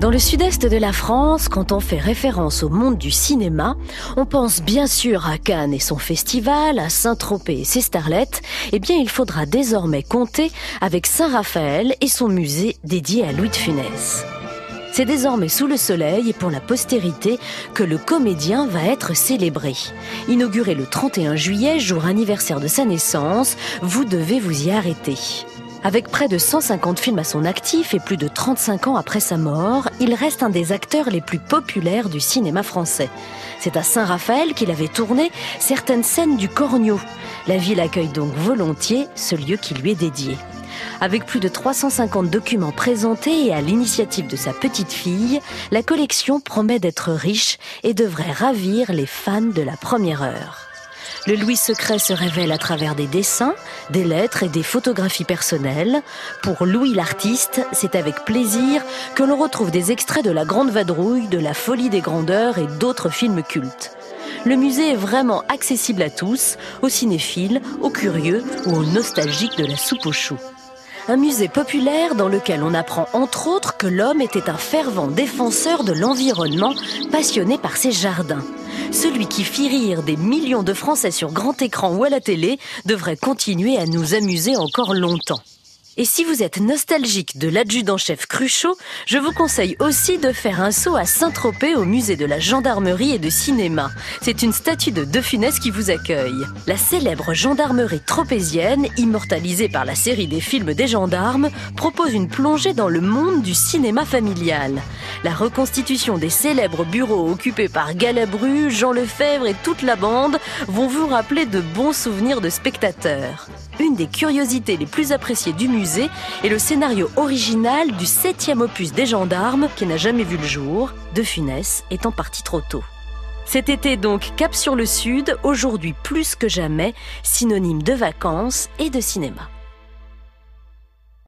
Dans le sud-est de la France, quand on fait référence au monde du cinéma, on pense bien sûr à Cannes et son festival, à Saint-Tropez et ses starlettes. Eh bien, il faudra désormais compter avec Saint-Raphaël et son musée dédié à Louis de Funès. C'est désormais sous le soleil et pour la postérité que le comédien va être célébré. Inauguré le 31 juillet, jour anniversaire de sa naissance, vous devez vous y arrêter. Avec près de 150 films à son actif et plus de 35 ans après sa mort, il reste un des acteurs les plus populaires du cinéma français. C'est à Saint-Raphaël qu'il avait tourné certaines scènes du Cornio. La ville accueille donc volontiers ce lieu qui lui est dédié. Avec plus de 350 documents présentés et à l'initiative de sa petite fille, la collection promet d'être riche et devrait ravir les fans de la première heure. Le Louis secret se révèle à travers des dessins, des lettres et des photographies personnelles. Pour Louis l'artiste, c'est avec plaisir que l'on retrouve des extraits de La Grande Vadrouille, de La Folie des Grandeurs et d'autres films cultes. Le musée est vraiment accessible à tous, aux cinéphiles, aux curieux ou aux nostalgiques de la soupe aux choux. Un musée populaire dans lequel on apprend entre autres que l'homme était un fervent défenseur de l'environnement, passionné par ses jardins. Celui qui fit rire des millions de Français sur grand écran ou à la télé devrait continuer à nous amuser encore longtemps. Et si vous êtes nostalgique de l'adjudant-chef Cruchot, je vous conseille aussi de faire un saut à Saint-Tropez au musée de la gendarmerie et de cinéma. C'est une statue de De qui vous accueille. La célèbre gendarmerie tropézienne, immortalisée par la série des films des gendarmes, propose une plongée dans le monde du cinéma familial. La reconstitution des célèbres bureaux occupés par Galabru, Jean Lefebvre et toute la bande vont vous rappeler de bons souvenirs de spectateurs. Une des curiosités les plus appréciées du musée est le scénario original du septième opus des gendarmes qui n'a jamais vu le jour, de Funès étant parti trop tôt. Cet été donc cap sur le sud, aujourd'hui plus que jamais, synonyme de vacances et de cinéma.